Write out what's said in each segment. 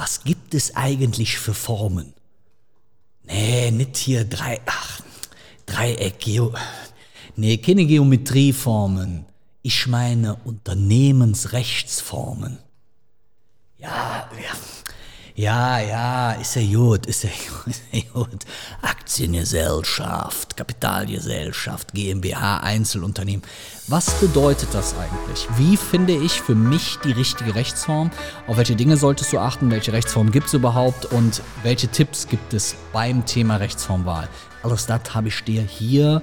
was gibt es eigentlich für Formen? Nee, nicht hier drei, ach, Dreieck, Geo, nee, keine Geometrieformen. Ich meine Unternehmensrechtsformen. Ja, ja. Ja, ja, ist ja gut, ist ja, ist ja gut. Aktiengesellschaft, Kapitalgesellschaft, GmbH, Einzelunternehmen. Was bedeutet das eigentlich? Wie finde ich für mich die richtige Rechtsform? Auf welche Dinge solltest du achten? Welche Rechtsform gibt es überhaupt? Und welche Tipps gibt es beim Thema Rechtsformwahl? Alles das habe ich dir hier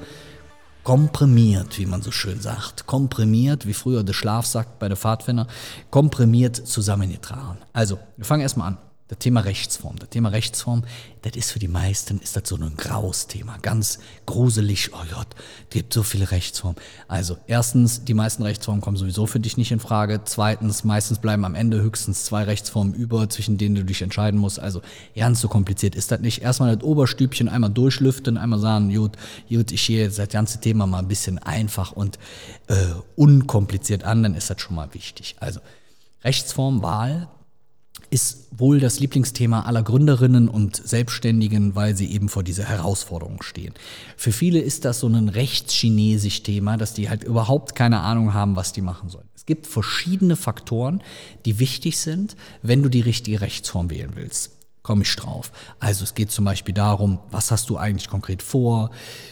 komprimiert, wie man so schön sagt, komprimiert, wie früher der Schlaf sagt bei der Pfadfinder, komprimiert zusammengetragen. Also, wir fangen erstmal an. Das Thema Rechtsform. Das Thema Rechtsform, das ist für die meisten, ist das so ein graues Thema. Ganz gruselig. Oh Gott, es gibt so viele Rechtsformen. Also, erstens, die meisten Rechtsformen kommen sowieso für dich nicht in Frage. Zweitens, meistens bleiben am Ende höchstens zwei Rechtsformen über, zwischen denen du dich entscheiden musst. Also, ganz so kompliziert ist das nicht. Erstmal das Oberstübchen einmal durchlüften, einmal sagen, gut, gut, ich gehe jetzt das ganze Thema mal ein bisschen einfach und äh, unkompliziert an, dann ist das schon mal wichtig. Also, Rechtsform, Wahl, ist wohl das Lieblingsthema aller Gründerinnen und Selbstständigen, weil sie eben vor dieser Herausforderung stehen. Für viele ist das so ein rechtschinesisch Thema, dass die halt überhaupt keine Ahnung haben, was die machen sollen. Es gibt verschiedene Faktoren, die wichtig sind, wenn du die richtige Rechtsform wählen willst komme ich drauf. Also es geht zum Beispiel darum, was hast du eigentlich konkret vor?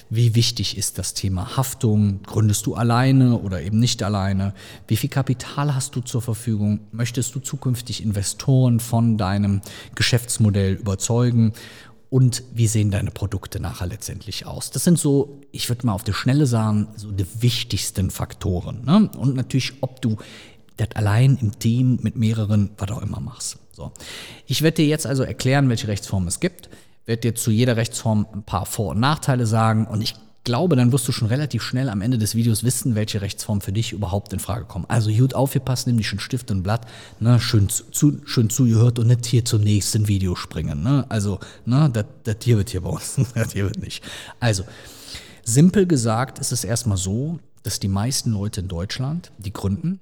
Wie wichtig ist das Thema Haftung? Gründest du alleine oder eben nicht alleine? Wie viel Kapital hast du zur Verfügung? Möchtest du zukünftig Investoren von deinem Geschäftsmodell überzeugen? Und wie sehen deine Produkte nachher letztendlich aus? Das sind so, ich würde mal auf die Schnelle sagen, so die wichtigsten Faktoren. Ne? Und natürlich, ob du das allein im Team mit mehreren, was auch immer machst. So. Ich werde dir jetzt also erklären, welche Rechtsform es gibt, werde dir zu jeder Rechtsform ein paar Vor- und Nachteile sagen und ich glaube, dann wirst du schon relativ schnell am Ende des Videos wissen, welche Rechtsform für dich überhaupt in Frage kommt. Also gut aufgepasst, nimm dich schon Stift und Blatt, ne, schön, zu, schön zugehört und nicht hier zum nächsten Video springen. Ne? Also, ne, das hier wird hier bei uns, das hier wird nicht. Also, simpel gesagt ist es erstmal so, dass die meisten Leute in Deutschland, die gründen,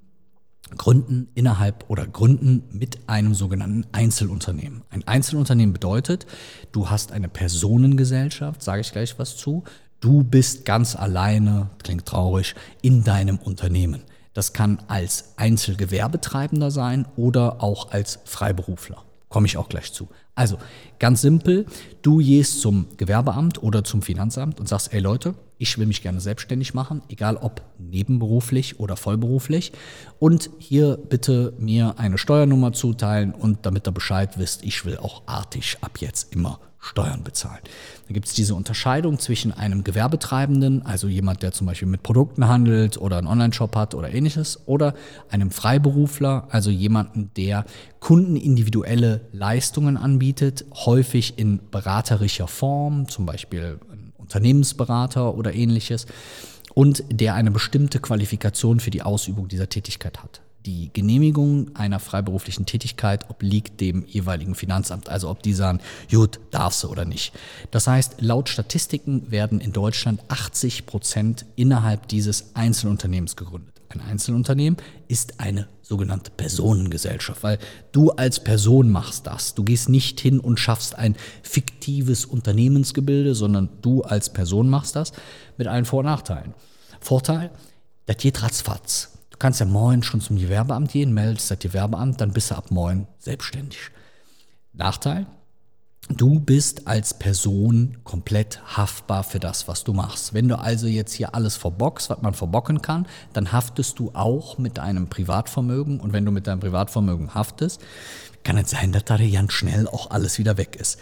gründen innerhalb oder gründen mit einem sogenannten Einzelunternehmen. Ein Einzelunternehmen bedeutet, du hast eine Personengesellschaft, sage ich gleich was zu, du bist ganz alleine, klingt traurig, in deinem Unternehmen. Das kann als Einzelgewerbetreibender sein oder auch als Freiberufler. Komme ich auch gleich zu. Also ganz simpel, du gehst zum Gewerbeamt oder zum Finanzamt und sagst, ey Leute, ich will mich gerne selbstständig machen, egal ob nebenberuflich oder vollberuflich. Und hier bitte mir eine Steuernummer zuteilen und damit ihr Bescheid wisst, ich will auch artig ab jetzt immer Steuern bezahlen. Da gibt es diese Unterscheidung zwischen einem Gewerbetreibenden, also jemand, der zum Beispiel mit Produkten handelt oder einen Online-Shop hat oder ähnliches, oder einem Freiberufler, also jemanden, der kundenindividuelle Leistungen anbietet, häufig in beraterischer Form, zum Beispiel Unternehmensberater oder ähnliches, und der eine bestimmte Qualifikation für die Ausübung dieser Tätigkeit hat die Genehmigung einer freiberuflichen Tätigkeit obliegt dem jeweiligen Finanzamt, also ob die sagen, gut, darfst du oder nicht. Das heißt, laut Statistiken werden in Deutschland 80 Prozent innerhalb dieses Einzelunternehmens gegründet. Ein Einzelunternehmen ist eine sogenannte Personengesellschaft, weil du als Person machst das. Du gehst nicht hin und schaffst ein fiktives Unternehmensgebilde, sondern du als Person machst das mit allen Vor- und Nachteilen. Vorteil, das geht ratzfatz kannst ja morgen schon zum Gewerbeamt gehen, meldest das Gewerbeamt, dann bist du ab morgen selbstständig. Nachteil? Du bist als Person komplett haftbar für das, was du machst. Wenn du also jetzt hier alles verbockst, was man verbocken kann, dann haftest du auch mit deinem Privatvermögen. Und wenn du mit deinem Privatvermögen haftest, kann es sein, dass da ganz schnell auch alles wieder weg ist.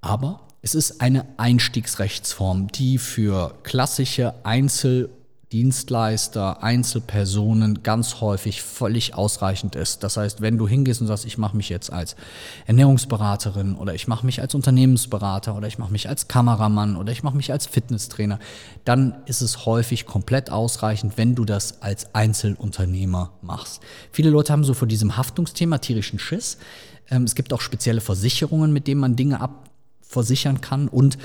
Aber es ist eine Einstiegsrechtsform, die für klassische Einzel- Dienstleister, Einzelpersonen ganz häufig völlig ausreichend ist. Das heißt, wenn du hingehst und sagst, ich mache mich jetzt als Ernährungsberaterin oder ich mache mich als Unternehmensberater oder ich mache mich als Kameramann oder ich mache mich als Fitnesstrainer, dann ist es häufig komplett ausreichend, wenn du das als Einzelunternehmer machst. Viele Leute haben so vor diesem Haftungsthema tierischen Schiss. Ähm, es gibt auch spezielle Versicherungen, mit denen man Dinge abversichern kann und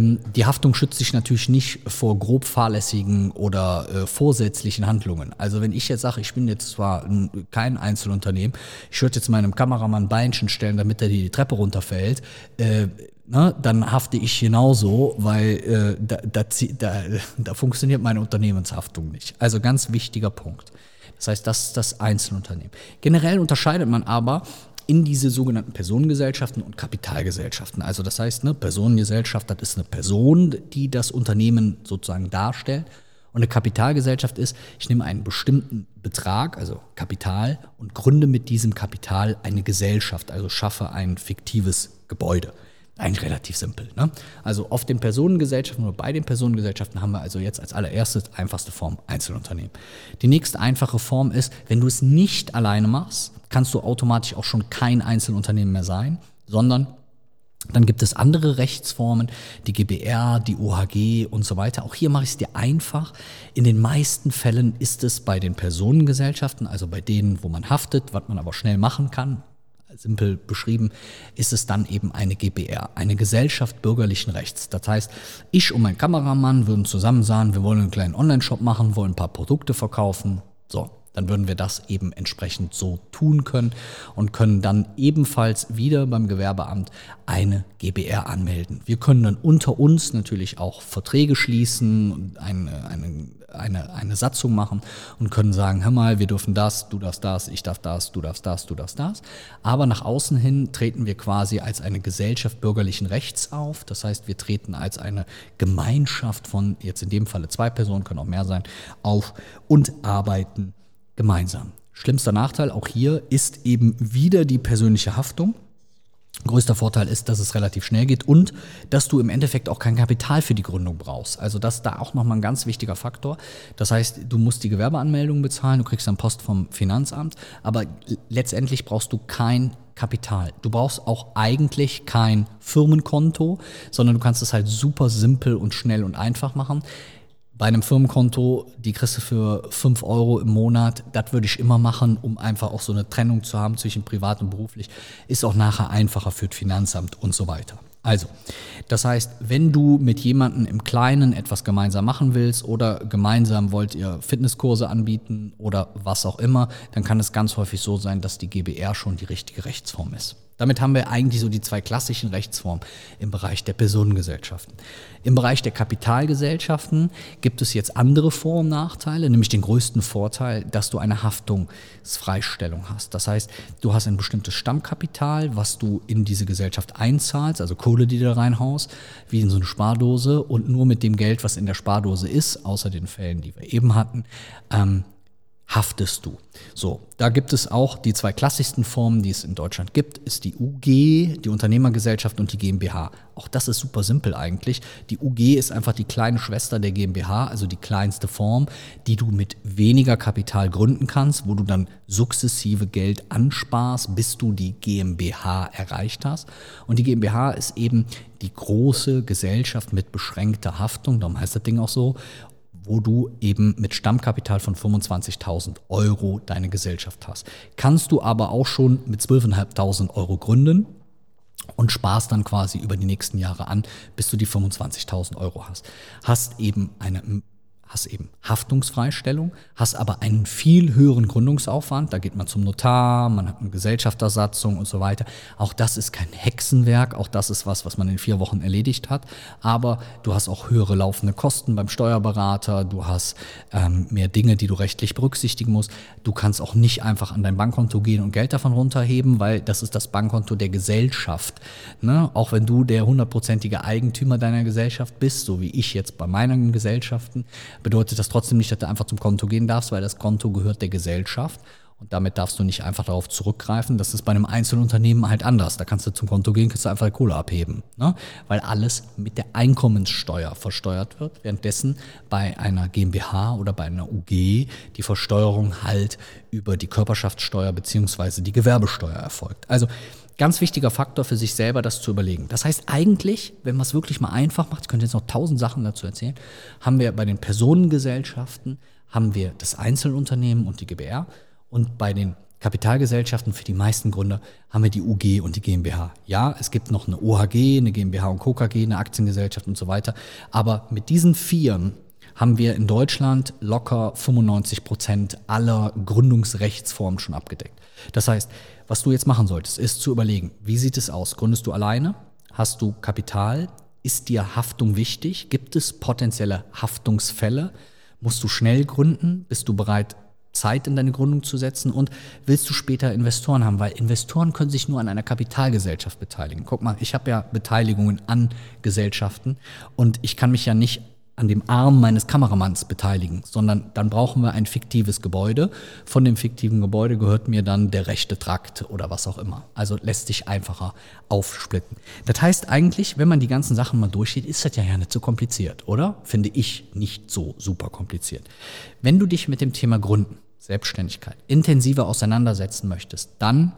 die Haftung schützt sich natürlich nicht vor grob fahrlässigen oder äh, vorsätzlichen Handlungen. Also wenn ich jetzt sage, ich bin jetzt zwar ein, kein Einzelunternehmen, ich würde jetzt meinem Kameramann Beinchen stellen, damit er die Treppe runterfällt, äh, ne, dann hafte ich genauso, weil äh, da, da, da, da funktioniert meine Unternehmenshaftung nicht. Also ganz wichtiger Punkt. Das heißt, das ist das Einzelunternehmen. Generell unterscheidet man aber in diese sogenannten Personengesellschaften und Kapitalgesellschaften. Also das heißt, eine Personengesellschaft, das ist eine Person, die das Unternehmen sozusagen darstellt. Und eine Kapitalgesellschaft ist, ich nehme einen bestimmten Betrag, also Kapital, und gründe mit diesem Kapital eine Gesellschaft, also schaffe ein fiktives Gebäude. Eigentlich relativ simpel. Ne? Also auf den Personengesellschaften oder bei den Personengesellschaften haben wir also jetzt als allererstes einfachste Form Einzelunternehmen. Die nächste einfache Form ist, wenn du es nicht alleine machst, kannst du automatisch auch schon kein Einzelunternehmen mehr sein, sondern dann gibt es andere Rechtsformen, die GBR, die OHG und so weiter. Auch hier mache ich es dir einfach. In den meisten Fällen ist es bei den Personengesellschaften, also bei denen, wo man haftet, was man aber schnell machen kann, simpel beschrieben, ist es dann eben eine GBR, eine Gesellschaft bürgerlichen Rechts. Das heißt, ich und mein Kameramann würden zusammen sagen, wir wollen einen kleinen Online-Shop machen, wollen ein paar Produkte verkaufen. So, dann würden wir das eben entsprechend so tun können und können dann ebenfalls wieder beim Gewerbeamt eine GBR anmelden. Wir können dann unter uns natürlich auch Verträge schließen und eine, eine, eine, eine Satzung machen und können sagen, hör mal, wir dürfen das, du darfst das, ich darf das, du darfst das, du darfst das. Aber nach außen hin treten wir quasi als eine Gesellschaft bürgerlichen Rechts auf. Das heißt, wir treten als eine Gemeinschaft von, jetzt in dem Falle zwei Personen, können auch mehr sein, auf und arbeiten gemeinsam. Schlimmster Nachteil auch hier ist eben wieder die persönliche Haftung. Größter Vorteil ist, dass es relativ schnell geht und dass du im Endeffekt auch kein Kapital für die Gründung brauchst. Also das ist da auch nochmal ein ganz wichtiger Faktor. Das heißt, du musst die Gewerbeanmeldung bezahlen, du kriegst dann Post vom Finanzamt, aber letztendlich brauchst du kein Kapital. Du brauchst auch eigentlich kein Firmenkonto, sondern du kannst es halt super simpel und schnell und einfach machen. Bei einem Firmenkonto, die kriegst du für 5 Euro im Monat, das würde ich immer machen, um einfach auch so eine Trennung zu haben zwischen privat und beruflich. Ist auch nachher einfacher für das Finanzamt und so weiter. Also, das heißt, wenn du mit jemandem im Kleinen etwas gemeinsam machen willst oder gemeinsam wollt ihr Fitnesskurse anbieten oder was auch immer, dann kann es ganz häufig so sein, dass die GBR schon die richtige Rechtsform ist. Damit haben wir eigentlich so die zwei klassischen Rechtsformen im Bereich der Personengesellschaften. Im Bereich der Kapitalgesellschaften gibt es jetzt andere Vor- und Nachteile, nämlich den größten Vorteil, dass du eine Haftungsfreistellung hast. Das heißt, du hast ein bestimmtes Stammkapital, was du in diese Gesellschaft einzahlst, also Kohle, die du da reinhaust, wie in so eine Spardose und nur mit dem Geld, was in der Spardose ist, außer den Fällen, die wir eben hatten, ähm, haftest du. So, da gibt es auch die zwei klassischsten Formen, die es in Deutschland gibt, ist die UG, die Unternehmergesellschaft und die GmbH. Auch das ist super simpel eigentlich. Die UG ist einfach die kleine Schwester der GmbH, also die kleinste Form, die du mit weniger Kapital gründen kannst, wo du dann sukzessive Geld ansparst, bis du die GmbH erreicht hast. Und die GmbH ist eben die große Gesellschaft mit beschränkter Haftung, darum heißt das Ding auch so wo du eben mit Stammkapital von 25.000 Euro deine Gesellschaft hast. Kannst du aber auch schon mit 12.500 Euro gründen und sparst dann quasi über die nächsten Jahre an, bis du die 25.000 Euro hast. Hast eben eine hast eben Haftungsfreistellung, hast aber einen viel höheren Gründungsaufwand. Da geht man zum Notar, man hat eine Gesellschaftersatzung und so weiter. Auch das ist kein Hexenwerk, auch das ist was, was man in vier Wochen erledigt hat. Aber du hast auch höhere laufende Kosten beim Steuerberater, du hast ähm, mehr Dinge, die du rechtlich berücksichtigen musst. Du kannst auch nicht einfach an dein Bankkonto gehen und Geld davon runterheben, weil das ist das Bankkonto der Gesellschaft. Ne? Auch wenn du der hundertprozentige Eigentümer deiner Gesellschaft bist, so wie ich jetzt bei meinen Gesellschaften, bedeutet das trotzdem nicht, dass du einfach zum Konto gehen darfst, weil das Konto gehört der Gesellschaft. Und damit darfst du nicht einfach darauf zurückgreifen. Das ist bei einem Einzelunternehmen halt anders. Da kannst du zum Konto gehen, kannst du einfach Kohle abheben. Ne? Weil alles mit der Einkommenssteuer versteuert wird. Währenddessen bei einer GmbH oder bei einer UG die Versteuerung halt über die Körperschaftssteuer beziehungsweise die Gewerbesteuer erfolgt. Also ganz wichtiger Faktor für sich selber, das zu überlegen. Das heißt eigentlich, wenn man es wirklich mal einfach macht, ich könnte jetzt noch tausend Sachen dazu erzählen, haben wir bei den Personengesellschaften, haben wir das Einzelunternehmen und die GBR und bei den Kapitalgesellschaften für die meisten Gründer haben wir die UG und die GmbH. Ja, es gibt noch eine OHG, eine GmbH und Co. Eine Aktiengesellschaft und so weiter. Aber mit diesen Vieren haben wir in Deutschland locker 95 Prozent aller Gründungsrechtsformen schon abgedeckt. Das heißt, was du jetzt machen solltest, ist zu überlegen, wie sieht es aus? Gründest du alleine? Hast du Kapital? Ist dir Haftung wichtig? Gibt es potenzielle Haftungsfälle? Musst du schnell gründen? Bist du bereit, Zeit in deine Gründung zu setzen und willst du später Investoren haben, weil Investoren können sich nur an einer Kapitalgesellschaft beteiligen. Guck mal, ich habe ja Beteiligungen an Gesellschaften und ich kann mich ja nicht an dem Arm meines Kameramanns beteiligen, sondern dann brauchen wir ein fiktives Gebäude. Von dem fiktiven Gebäude gehört mir dann der rechte Trakt oder was auch immer. Also lässt sich einfacher aufsplitten. Das heißt eigentlich, wenn man die ganzen Sachen mal durchgeht, ist das ja, ja nicht so kompliziert, oder? Finde ich nicht so super kompliziert. Wenn du dich mit dem Thema Gründen, Selbstständigkeit intensiver auseinandersetzen möchtest, dann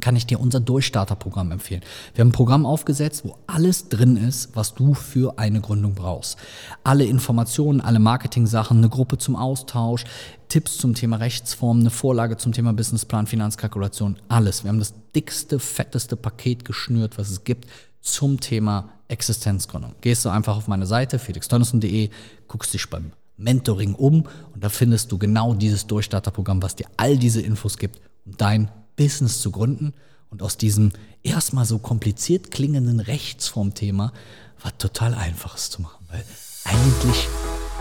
kann ich dir unser Durchstarterprogramm empfehlen. Wir haben ein Programm aufgesetzt, wo alles drin ist, was du für eine Gründung brauchst. Alle Informationen, alle Marketing-Sachen, eine Gruppe zum Austausch, Tipps zum Thema Rechtsform, eine Vorlage zum Thema Businessplan, Finanzkalkulation, alles. Wir haben das dickste, fetteste Paket geschnürt, was es gibt zum Thema Existenzgründung. Gehst du einfach auf meine Seite felixtönnissen.de, guckst dich beim Mentoring um und da findest du genau dieses Durchstarterprogramm, was dir all diese Infos gibt, um dein Business zu gründen und aus diesem erstmal so kompliziert klingenden Rechtsformthema was total einfaches zu machen, weil eigentlich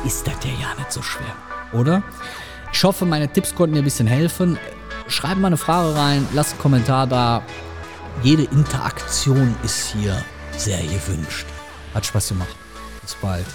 ist das ja nicht so schwer, oder? Ich hoffe, meine Tipps konnten dir ein bisschen helfen. Schreib mal eine Frage rein, lass einen Kommentar da. Jede Interaktion ist hier sehr gewünscht. Hat Spaß gemacht. Bis bald.